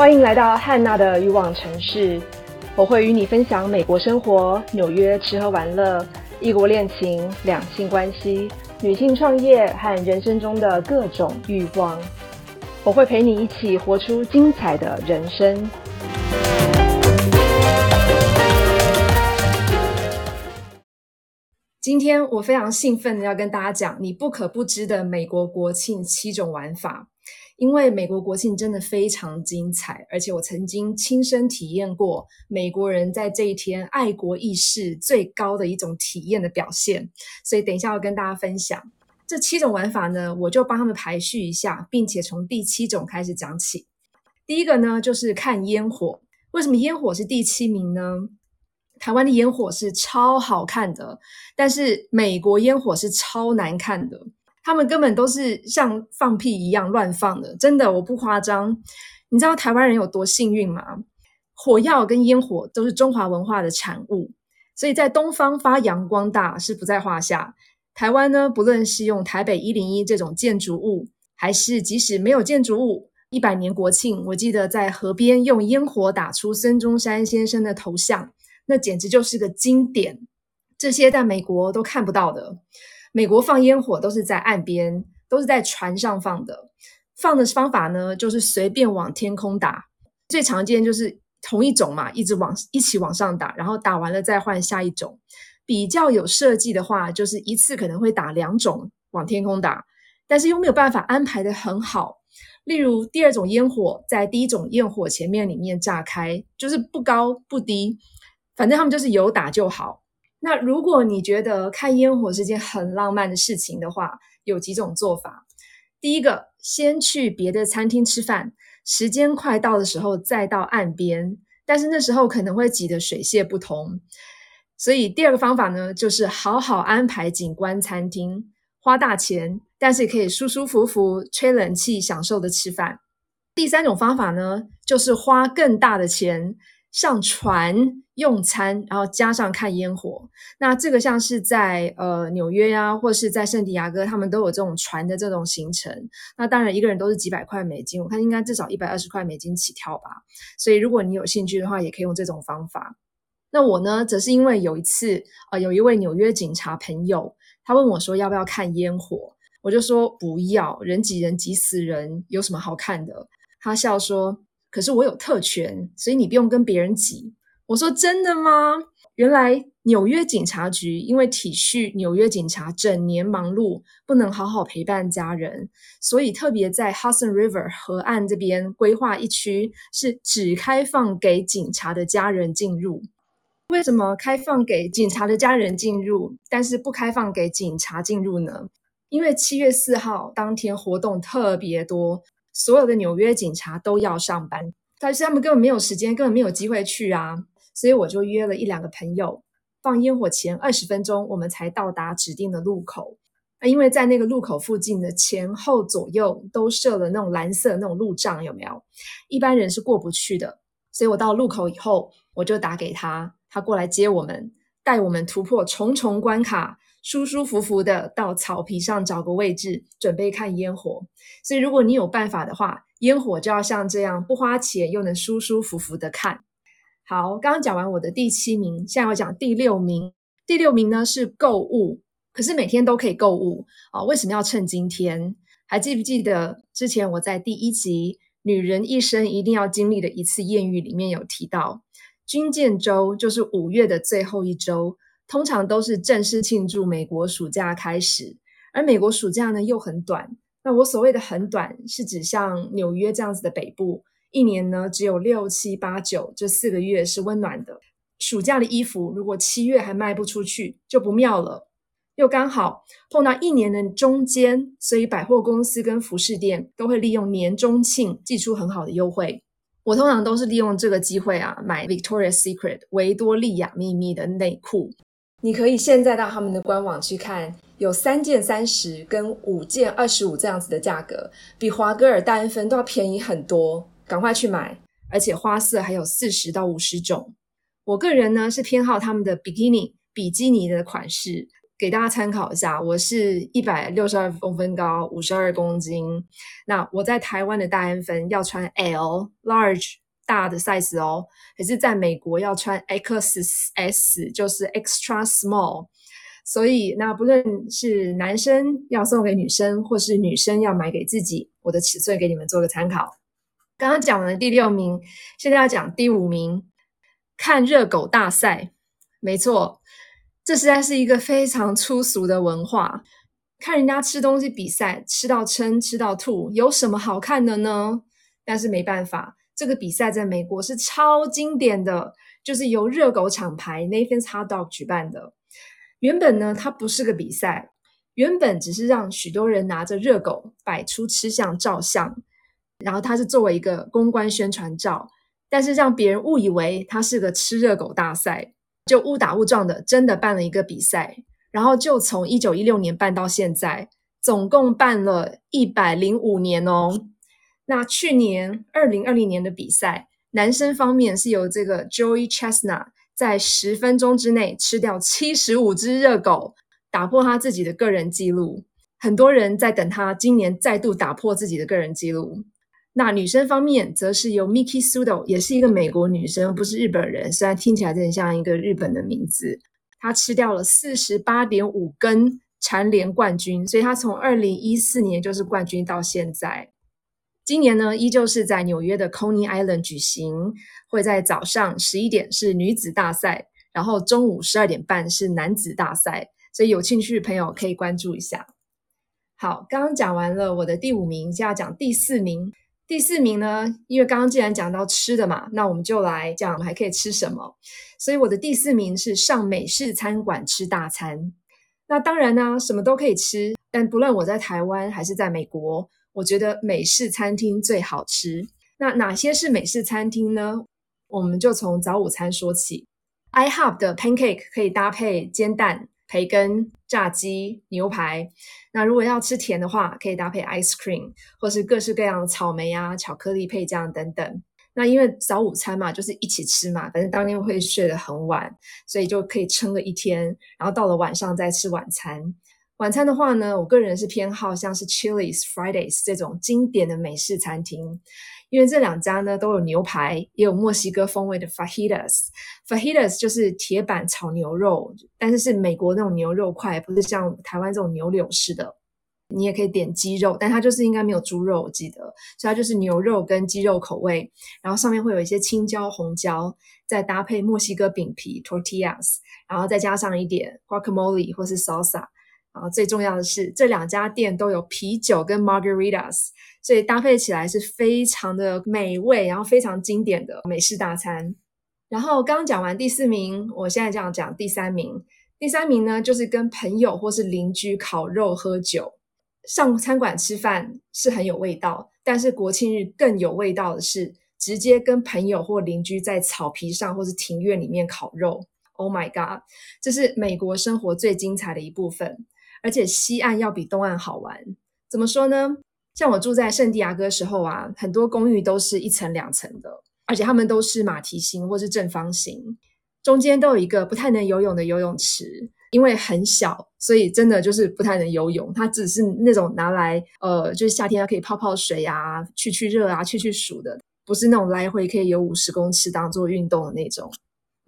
欢迎来到汉娜的欲望城市，我会与你分享美国生活、纽约吃喝玩乐、异国恋情、两性关系、女性创业和人生中的各种欲望。我会陪你一起活出精彩的人生。今天我非常兴奋的要跟大家讲你不可不知的美国国庆七种玩法。因为美国国庆真的非常精彩，而且我曾经亲身体验过美国人在这一天爱国意识最高的一种体验的表现，所以等一下要跟大家分享这七种玩法呢，我就帮他们排序一下，并且从第七种开始讲起。第一个呢，就是看烟火。为什么烟火是第七名呢？台湾的烟火是超好看的，但是美国烟火是超难看的。他们根本都是像放屁一样乱放的，真的，我不夸张。你知道台湾人有多幸运吗？火药跟烟火都是中华文化的产物，所以在东方发扬光大是不在话下。台湾呢，不论是用台北一零一这种建筑物，还是即使没有建筑物，一百年国庆，我记得在河边用烟火打出孙中山先生的头像，那简直就是个经典。这些在美国都看不到的。美国放烟火都是在岸边，都是在船上放的。放的方法呢，就是随便往天空打。最常见就是同一种嘛，一直往一起往上打，然后打完了再换下一种。比较有设计的话，就是一次可能会打两种往天空打，但是又没有办法安排的很好。例如第二种烟火在第一种焰火前面里面炸开，就是不高不低，反正他们就是有打就好。那如果你觉得看烟火是件很浪漫的事情的话，有几种做法。第一个，先去别的餐厅吃饭，时间快到的时候再到岸边，但是那时候可能会挤得水泄不通。所以第二个方法呢，就是好好安排景观餐厅，花大钱，但是可以舒舒服服吹冷气享受的吃饭。第三种方法呢，就是花更大的钱。上船用餐，然后加上看烟火。那这个像是在呃纽约呀，或是在圣地亚哥，他们都有这种船的这种行程。那当然一个人都是几百块美金，我看应该至少一百二十块美金起跳吧。所以如果你有兴趣的话，也可以用这种方法。那我呢，则是因为有一次呃有一位纽约警察朋友，他问我说要不要看烟火，我就说不要，人挤人挤死人，有什么好看的？他笑说。可是我有特权，所以你不用跟别人挤。我说真的吗？原来纽约警察局因为体恤纽约警察整年忙碌，不能好好陪伴家人，所以特别在 Hudson River 河岸这边规划一区，是只开放给警察的家人进入。为什么开放给警察的家人进入，但是不开放给警察进入呢？因为七月四号当天活动特别多。所有的纽约警察都要上班，但是他们根本没有时间，根本没有机会去啊！所以我就约了一两个朋友，放烟火前二十分钟，我们才到达指定的路口。那因为在那个路口附近的前后左右都设了那种蓝色那种路障，有没有？一般人是过不去的。所以我到路口以后，我就打给他，他过来接我们，带我们突破重重关卡。舒舒服服的到草皮上找个位置，准备看烟火。所以，如果你有办法的话，烟火就要像这样，不花钱又能舒舒服服的看。好，刚刚讲完我的第七名，现在我讲第六名。第六名呢是购物，可是每天都可以购物啊？为什么要趁今天？还记不记得之前我在第一集《女人一生一定要经历的一次艳遇》里面有提到，军舰周就是五月的最后一周。通常都是正式庆祝美国暑假开始，而美国暑假呢又很短。那我所谓的很短，是指像纽约这样子的北部，一年呢只有六七八九这四个月是温暖的。暑假的衣服如果七月还卖不出去，就不妙了。又刚好碰到一年的中间，所以百货公司跟服饰店都会利用年中庆寄出很好的优惠。我通常都是利用这个机会啊，买 Victoria's Secret 维多利亚秘密的内裤。你可以现在到他们的官网去看，有三件三十跟五件二十五这样子的价格，比华歌尔、大恩芬都要便宜很多，赶快去买！而且花色还有四十到五十种。我个人呢是偏好他们的比基尼比基尼的款式，给大家参考一下，我是一百六十二公分高，五十二公斤。那我在台湾的大安分要穿 L large 大的 size 哦，可是在美国要穿 XS，就是 extra small。所以，那不论是男生要送给女生，或是女生要买给自己，我的尺寸给你们做个参考。刚刚讲完第六名，现在要讲第五名，看热狗大赛。没错，这实在是一个非常粗俗的文化。看人家吃东西比赛，吃到撑，吃到吐，有什么好看的呢？但是没办法，这个比赛在美国是超经典的，就是由热狗厂牌 Nathan's Hot Dog 举办的。原本呢，它不是个比赛，原本只是让许多人拿着热狗摆出吃相照相，然后它是作为一个公关宣传照，但是让别人误以为它是个吃热狗大赛，就误打误撞的真的办了一个比赛，然后就从一九一六年办到现在，总共办了一百零五年哦。那去年二零二零年的比赛，男生方面是由这个 Joey Chestnut。在十分钟之内吃掉七十五只热狗，打破他自己的个人纪录。很多人在等他今年再度打破自己的个人纪录。那女生方面，则是由 Miki Sudo，也是一个美国女生，不是日本人。虽然听起来有点像一个日本的名字，她吃掉了四十八点五根，蝉联冠军。所以她从二零一四年就是冠军到现在。今年呢，依旧是在纽约的 Coney Island 举行，会在早上十一点是女子大赛，然后中午十二点半是男子大赛，所以有兴趣的朋友可以关注一下。好，刚刚讲完了我的第五名，现在讲第四名。第四名呢，因为刚刚既然讲到吃的嘛，那我们就来讲还可以吃什么。所以我的第四名是上美式餐馆吃大餐。那当然呢，什么都可以吃，但不论我在台湾还是在美国。我觉得美式餐厅最好吃。那哪些是美式餐厅呢？我们就从早午餐说起。IHOP 的 pancake 可以搭配煎蛋、培根、炸鸡、牛排。那如果要吃甜的话，可以搭配 ice cream，或是各式各样的草莓啊、巧克力配酱等等。那因为早午餐嘛，就是一起吃嘛，反正当天会睡得很晚，所以就可以撑个一天，然后到了晚上再吃晚餐。晚餐的话呢，我个人是偏好像是 Chili's Fridays 这种经典的美式餐厅，因为这两家呢都有牛排，也有墨西哥风味的 Fajitas。Fajitas 就是铁板炒牛肉，但是是美国那种牛肉块，不是像台湾这种牛柳式的。你也可以点鸡肉，但它就是应该没有猪肉，我记得，所以它就是牛肉跟鸡肉口味，然后上面会有一些青椒、红椒，再搭配墨西哥饼皮 Tortillas，然后再加上一点 Guacamole 或是 Salsa。啊，最重要的是这两家店都有啤酒跟 Margaritas，所以搭配起来是非常的美味，然后非常经典的美式大餐。然后刚讲完第四名，我现在这样讲第三名。第三名呢，就是跟朋友或是邻居烤肉喝酒，上餐馆吃饭是很有味道，但是国庆日更有味道的是直接跟朋友或邻居在草皮上或是庭院里面烤肉。Oh my god，这是美国生活最精彩的一部分。而且西岸要比东岸好玩，怎么说呢？像我住在圣地亚哥时候啊，很多公寓都是一层两层的，而且他们都是马蹄形或是正方形，中间都有一个不太能游泳的游泳池，因为很小，所以真的就是不太能游泳。它只是那种拿来呃，就是夏天可以泡泡水啊，去去热啊，去去暑的，不是那种来回可以游五十公尺当做运动的那种。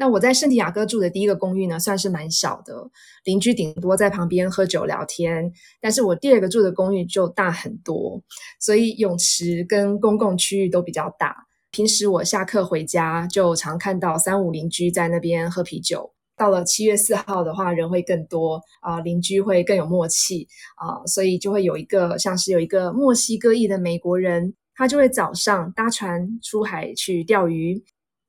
那我在圣地亚哥住的第一个公寓呢，算是蛮小的，邻居顶多在旁边喝酒聊天。但是我第二个住的公寓就大很多，所以泳池跟公共区域都比较大。平时我下课回家就常看到三五邻居在那边喝啤酒。到了七月四号的话，人会更多啊，邻居会更有默契啊，所以就会有一个像是有一个墨西哥裔的美国人，他就会早上搭船出海去钓鱼。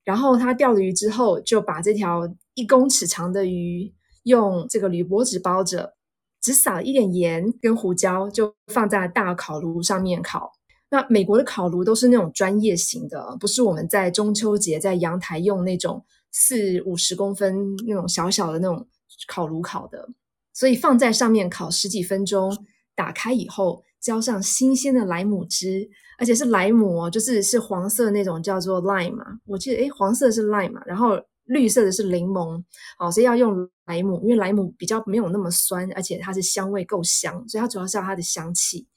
然后他钓了鱼之后，就把这条一公尺长的鱼用这个铝箔纸包着，只撒了一点盐跟胡椒，就放在大烤炉上面烤。那美国的烤炉都是那种专业型的，不是我们在中秋节在阳台用那种四五十公分那种小小的那种烤炉烤的。所以放在上面烤十几分钟，打开以后浇上新鲜的莱姆汁。而且是莱姆哦，就是是黄色那种叫做 lime 嘛，我记得诶黄色是 lime，然后绿色的是柠檬，哦，所以要用莱姆，因为莱姆比较没有那么酸，而且它是香味够香，所以它主要是要它的香气。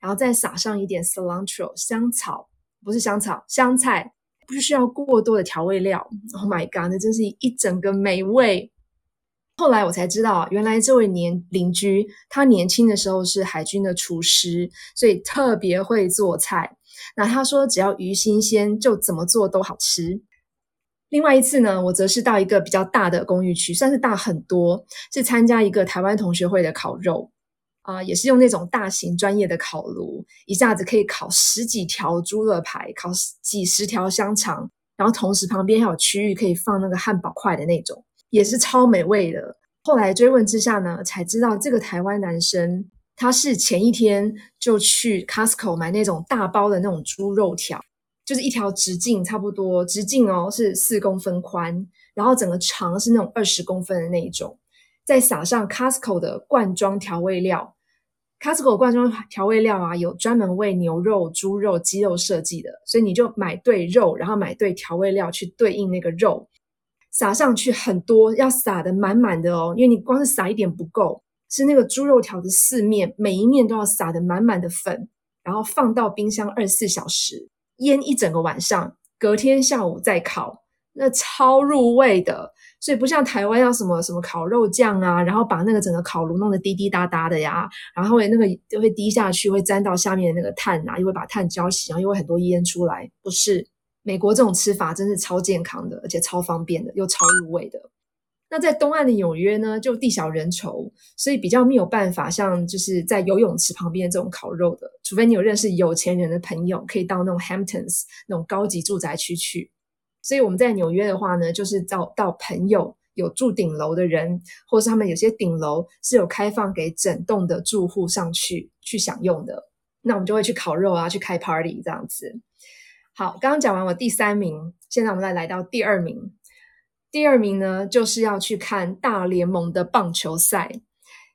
然后再撒上一点 cilantro 香草，不是香草，香菜，不需要过多的调味料。Oh my god，那真是一整个美味。后来我才知道，原来这位年邻居他年轻的时候是海军的厨师，所以特别会做菜。那他说，只要鱼新鲜，就怎么做都好吃。另外一次呢，我则是到一个比较大的公寓区，算是大很多，是参加一个台湾同学会的烤肉啊，也是用那种大型专业的烤炉，一下子可以烤十几条猪肋排，烤几十条香肠，然后同时旁边还有区域可以放那个汉堡块的那种，也是超美味的。后来追问之下呢，才知道这个台湾男生他是前一天就去 Costco 买那种大包的那种猪肉条。就是一条直径差不多，直径哦是四公分宽，然后整个长是那种二十公分的那一种，再撒上 Costco 的罐装调味料。Costco 罐装调味料啊，有专门为牛肉、猪肉、鸡肉设计的，所以你就买对肉，然后买对调味料去对应那个肉，撒上去很多，要撒的满满的哦，因为你光是撒一点不够，是那个猪肉条的四面，每一面都要撒的满满的粉，然后放到冰箱二十四小时。腌一整个晚上，隔天下午再烤，那超入味的。所以不像台湾要什么什么烤肉酱啊，然后把那个整个烤炉弄得滴滴答答的呀，然后会那个就会滴下去，会沾到下面的那个碳啊，又会把碳浇熄，然后又会很多烟出来。不是美国这种吃法，真是超健康的，而且超方便的，又超入味的。那在东岸的纽约呢，就地小人稠，所以比较没有办法像就是在游泳池旁边这种烤肉的，除非你有认识有钱人的朋友，可以到那种 Hamptons 那种高级住宅区去。所以我们在纽约的话呢，就是到到朋友有住顶楼的人，或是他们有些顶楼是有开放给整栋的住户上去去享用的，那我们就会去烤肉啊，去开 party 这样子。好，刚刚讲完我第三名，现在我们再来到第二名。第二名呢，就是要去看大联盟的棒球赛。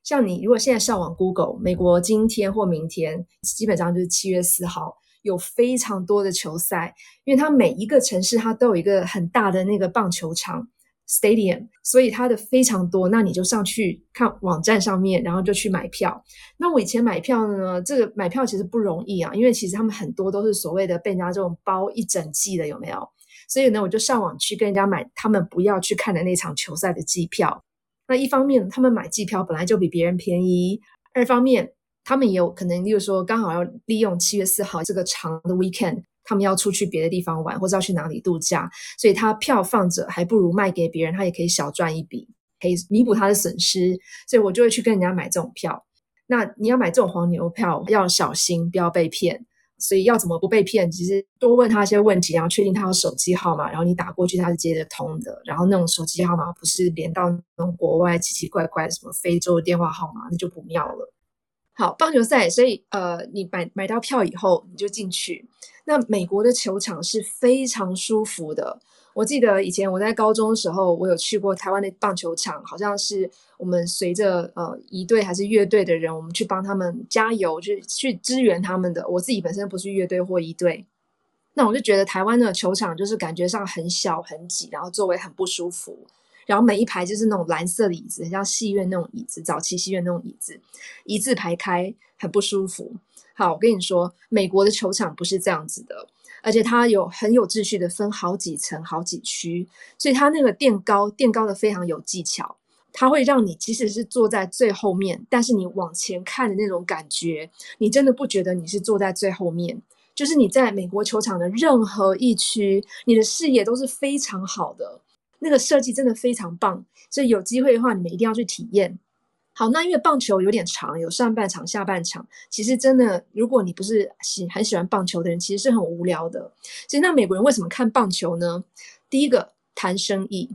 像你如果现在上网 Google，美国今天或明天，基本上就是七月四号，有非常多的球赛，因为它每一个城市它都有一个很大的那个棒球场 stadium，所以它的非常多。那你就上去看网站上面，然后就去买票。那我以前买票呢，这个买票其实不容易啊，因为其实他们很多都是所谓的被人家这种包一整季的，有没有？所以呢，我就上网去跟人家买他们不要去看的那场球赛的机票。那一方面，他们买机票本来就比别人便宜；二方面，他们也有可能，例如说刚好要利用七月四号这个长的 weekend，他们要出去别的地方玩，或者要去哪里度假，所以他票放着，还不如卖给别人，他也可以小赚一笔，可以弥补他的损失。所以我就会去跟人家买这种票。那你要买这种黄牛票，要小心，不要被骗。所以要怎么不被骗？其实多问他一些问题，然后确定他有手机号码，然后你打过去他是接得通的。然后那种手机号码不是连到那种国外奇奇怪怪什么非洲的电话号码，那就不妙了。好，棒球赛，所以呃，你买买到票以后你就进去。那美国的球场是非常舒服的。我记得以前我在高中的时候，我有去过台湾的棒球场，好像是我们随着呃一队还是乐队的人，我们去帮他们加油，去去支援他们的。我自己本身不是乐队或一队，那我就觉得台湾的球场就是感觉上很小很挤，然后座位很不舒服，然后每一排就是那种蓝色的椅子，很像戏院那种椅子，早期戏院那种椅子，一字排开，很不舒服。好，我跟你说，美国的球场不是这样子的。而且它有很有秩序的分好几层、好几区，所以它那个垫高垫高的非常有技巧。它会让你即使是坐在最后面，但是你往前看的那种感觉，你真的不觉得你是坐在最后面。就是你在美国球场的任何一区，你的视野都是非常好的，那个设计真的非常棒。所以有机会的话，你们一定要去体验。好，那因为棒球有点长，有上半场、下半场。其实真的，如果你不是喜很喜欢棒球的人，其实是很无聊的。其实那美国人为什么看棒球呢？第一个谈生意，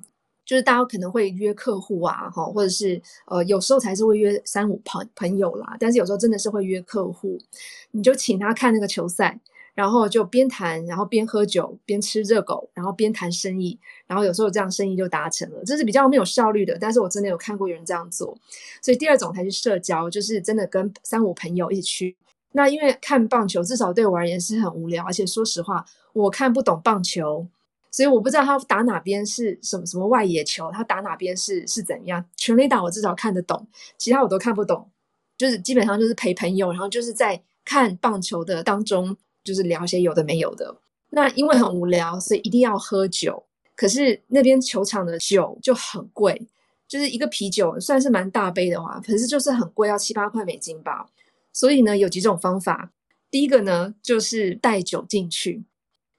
就是大家可能会约客户啊，哈，或者是呃，有时候才是会约三五朋朋友啦。但是有时候真的是会约客户，你就请他看那个球赛。然后就边谈，然后边喝酒，边吃热狗，然后边谈生意，然后有时候这样生意就达成了。这是比较没有效率的，但是我真的有看过有人这样做。所以第二种才是社交，就是真的跟三五朋友一起去。那因为看棒球，至少对我而言是很无聊，而且说实话，我看不懂棒球，所以我不知道他打哪边是什么什么外野球，他打哪边是是怎样。全垒打我至少看得懂，其他我都看不懂。就是基本上就是陪朋友，然后就是在看棒球的当中，就是聊些有的没有的。那因为很无聊，所以一定要喝酒。可是那边球场的酒就很贵，就是一个啤酒算是蛮大杯的话，可是就是很贵，要七八块美金吧。所以呢，有几种方法。第一个呢，就是带酒进去。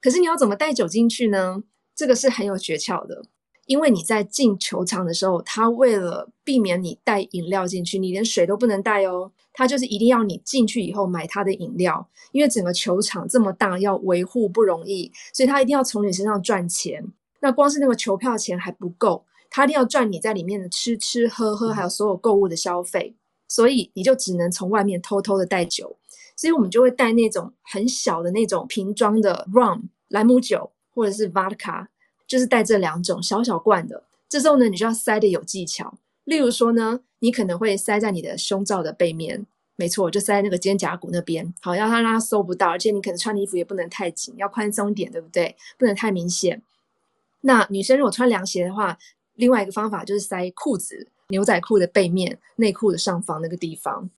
可是你要怎么带酒进去呢？这个是很有诀窍的，因为你在进球场的时候，他为了避免你带饮料进去，你连水都不能带哦。他就是一定要你进去以后买他的饮料，因为整个球场这么大，要维护不容易，所以他一定要从你身上赚钱。那光是那个球票钱还不够，他一定要赚你在里面的吃吃喝喝，还有所有购物的消费。所以你就只能从外面偷偷的带酒，所以我们就会带那种很小的那种瓶装的 rum。兰姆酒或者是 vodka，就是带这两种小小罐的。这时候呢，你就要塞的有技巧。例如说呢，你可能会塞在你的胸罩的背面，没错，就塞在那个肩胛骨那边，好，要他让他搜不到。而且你可能穿的衣服也不能太紧，要宽松一点，对不对？不能太明显。那女生如果穿凉鞋的话，另外一个方法就是塞裤子、牛仔裤的背面、内裤的上方那个地方。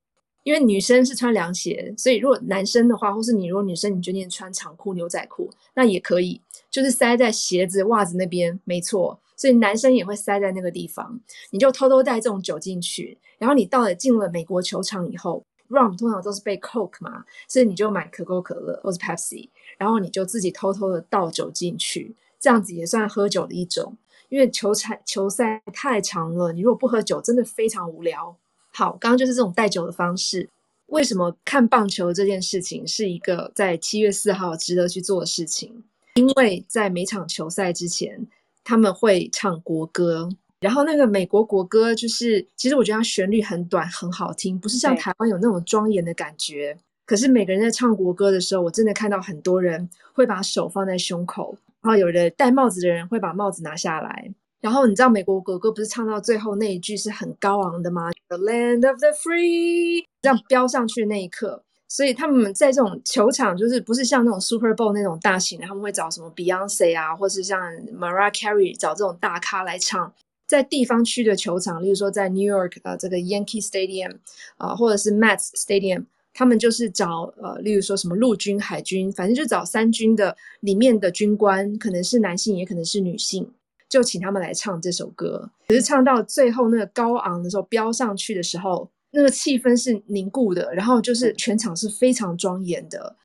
因为女生是穿凉鞋，所以如果男生的话，或是你如果女生你决定穿长裤、牛仔裤，那也可以，就是塞在鞋子、袜子那边，没错。所以男生也会塞在那个地方，你就偷偷带这种酒进去。然后你到了进了美国球场以后，rum 通常都是被 coke 嘛，所以你就买可口可乐或是 Pepsi，然后你就自己偷偷的倒酒进去，这样子也算喝酒的一种。因为球赛球赛太长了，你如果不喝酒，真的非常无聊。好，刚刚就是这种带酒的方式。为什么看棒球这件事情是一个在七月四号值得去做的事情？因为在每场球赛之前，他们会唱国歌，然后那个美国国歌就是，其实我觉得它旋律很短，很好听，不是像台湾有那种庄严的感觉。可是每个人在唱国歌的时候，我真的看到很多人会把手放在胸口，然后有的戴帽子的人会把帽子拿下来。然后你知道美国国歌不是唱到最后那一句是很高昂的吗？The land of the free，这样飙上去的那一刻，所以他们在这种球场就是不是像那种 Super Bowl 那种大型的，他们会找什么 Beyonce 啊，或是像 Mariah Carey 找这种大咖来唱。在地方区的球场，例如说在 New York 呃这个 Yankee Stadium 啊，或者是 Mets Stadium，他们就是找呃例如说什么陆军、海军，反正就找三军的里面的军官，可能是男性，也可能是女性。就请他们来唱这首歌，可是唱到最后那个高昂的时候，飙上去的时候，那个气氛是凝固的，然后就是全场是非常庄严的。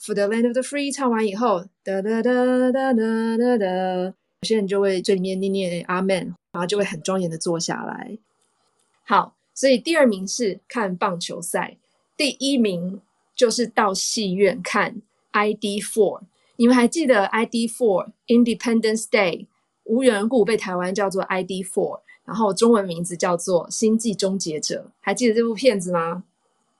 For the land of the free 唱完以后，哒哒哒哒哒哒哒，有些人就会这里面念念阿门，然后就会很庄严的坐下来。好，所以第二名是看棒球赛，第一名就是到戏院看 ID Four。你们还记得 ID Four Independence Day？无缘故被台湾叫做 ID Four，然后中文名字叫做《星际终结者》，还记得这部片子吗？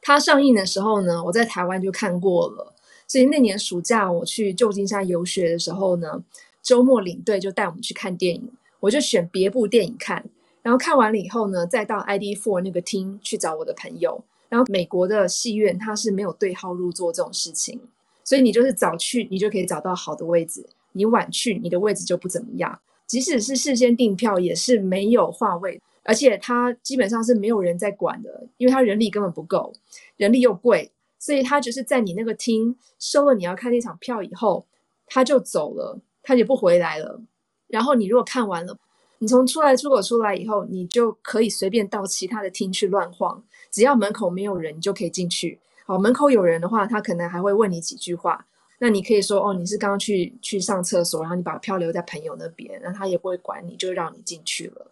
它上映的时候呢，我在台湾就看过了。所以那年暑假我去旧金山游学的时候呢，周末领队就带我们去看电影，我就选别部电影看。然后看完了以后呢，再到 ID Four 那个厅去找我的朋友。然后美国的戏院它是没有对号入座这种事情，所以你就是早去，你就可以找到好的位置；你晚去，你的位置就不怎么样。即使是事先订票，也是没有话位，而且他基本上是没有人在管的，因为他人力根本不够，人力又贵，所以他就是在你那个厅收了你要看那场票以后，他就走了，他也不回来了。然后你如果看完了，你从出来出口出来以后，你就可以随便到其他的厅去乱晃，只要门口没有人，你就可以进去。好，门口有人的话，他可能还会问你几句话。那你可以说哦，你是刚刚去去上厕所，然后你把票留在朋友那边，然后他也不会管你，就让你进去了。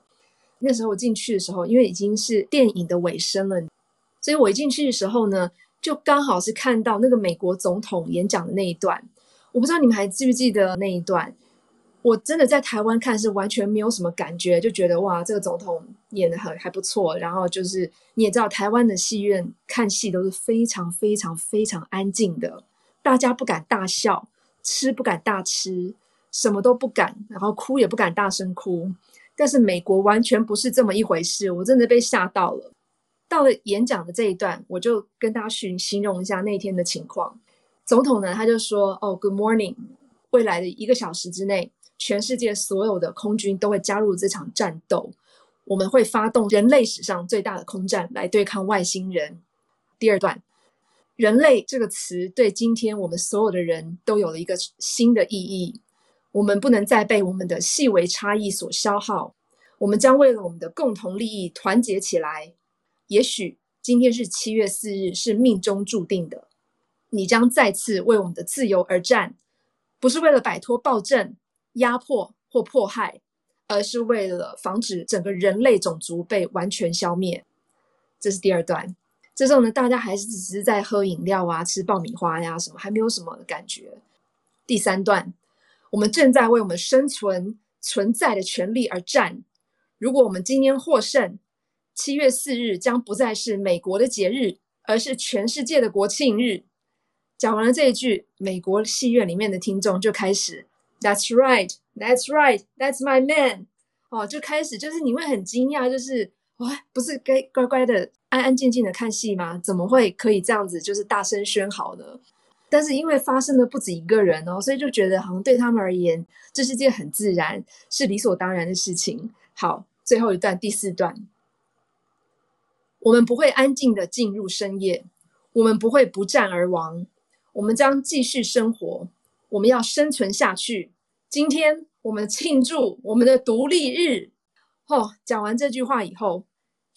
那时候我进去的时候，因为已经是电影的尾声了，所以我一进去的时候呢，就刚好是看到那个美国总统演讲的那一段。我不知道你们还记不记得那一段？我真的在台湾看是完全没有什么感觉，就觉得哇，这个总统演的很还不错。然后就是你也知道，台湾的戏院看戏都是非常非常非常安静的。大家不敢大笑，吃不敢大吃，什么都不敢，然后哭也不敢大声哭。但是美国完全不是这么一回事，我真的被吓到了。到了演讲的这一段，我就跟大家形形容一下那天的情况。总统呢，他就说：“哦，Good morning。”未来的一个小时之内，全世界所有的空军都会加入这场战斗。我们会发动人类史上最大的空战来对抗外星人。第二段，人类这个词对今天我们所有的人都有了一个新的意义。我们不能再被我们的细微差异所消耗，我们将为了我们的共同利益团结起来。也许今天是七月四日，是命中注定的。你将再次为我们的自由而战，不是为了摆脱暴政、压迫或迫害，而是为了防止整个人类种族被完全消灭。这是第二段。这时候呢，大家还是只是在喝饮料啊、吃爆米花呀，什么还没有什么感觉。第三段，我们正在为我们生存存在的权利而战。如果我们今天获胜，七月四日将不再是美国的节日，而是全世界的国庆日。讲完了这一句，美国戏院里面的听众就开始，That's right, That's right, That's my man，哦，就开始就是你会很惊讶，就是哇，不是该乖乖的安安静静的看戏吗？怎么会可以这样子，就是大声喧嚎呢？但是因为发生的不止一个人哦，所以就觉得好像对他们而言，这是件很自然、是理所当然的事情。好，最后一段第四段，我们不会安静的进入深夜，我们不会不战而亡。我们将继续生活，我们要生存下去。今天我们庆祝我们的独立日。哦，讲完这句话以后，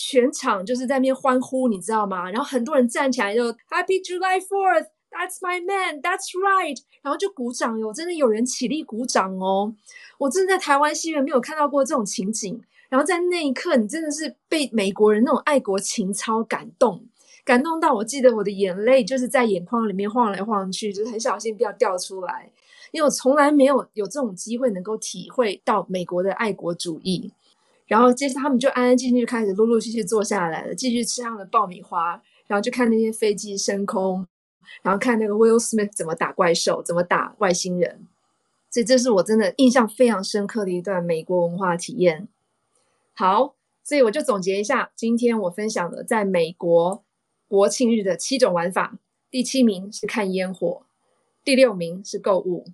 全场就是在那边欢呼，你知道吗？然后很多人站起来就 Happy July Fourth, That's my man, That's right，然后就鼓掌哟，真的有人起立鼓掌哦。我真的在台湾戏院没有看到过这种情景。然后在那一刻，你真的是被美国人那种爱国情操感动。感动到我记得我的眼泪就是在眼眶里面晃来晃去，就是很小心不要掉出来，因为我从来没有有这种机会能够体会到美国的爱国主义。然后接着他们就安安静静就开始陆陆续续坐下来了，继续吃他们的爆米花，然后就看那些飞机升空，然后看那个 Will Smith 怎么打怪兽，怎么打外星人。所以这是我真的印象非常深刻的一段美国文化体验。好，所以我就总结一下今天我分享的在美国。国庆日的七种玩法，第七名是看烟火，第六名是购物，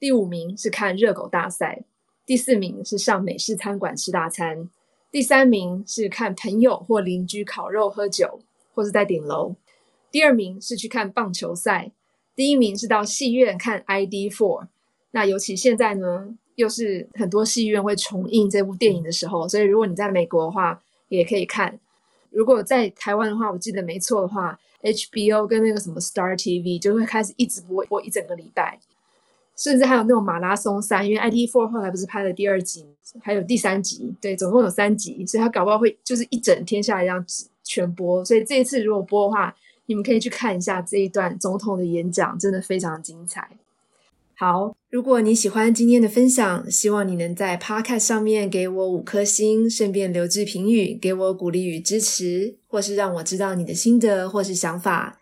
第五名是看热狗大赛，第四名是上美式餐馆吃大餐，第三名是看朋友或邻居烤肉喝酒，或是在顶楼，第二名是去看棒球赛，第一名是到戏院看 ID Four。那尤其现在呢，又是很多戏院会重映这部电影的时候，所以如果你在美国的话，也可以看。如果在台湾的话，我记得没错的话，HBO 跟那个什么 Star TV 就会开始一直播播一整个礼拜，甚至还有那种马拉松赛，因为 IT Four 后来不是拍了第二集，还有第三集，对，总共有三集，所以他搞不好会就是一整天下来这样全播。所以这一次如果播的话，你们可以去看一下这一段总统的演讲，真的非常精彩。好，如果你喜欢今天的分享，希望你能在 Podcast 上面给我五颗星，顺便留句评语，给我鼓励与支持，或是让我知道你的心得或是想法。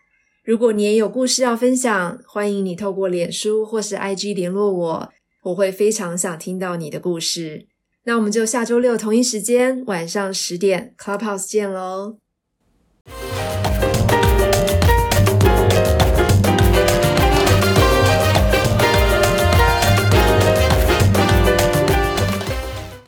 如果你也有故事要分享，欢迎你透过脸书或是 IG 联络我，我会非常想听到你的故事。那我们就下周六同一时间晚上十点 Clubhouse 见喽。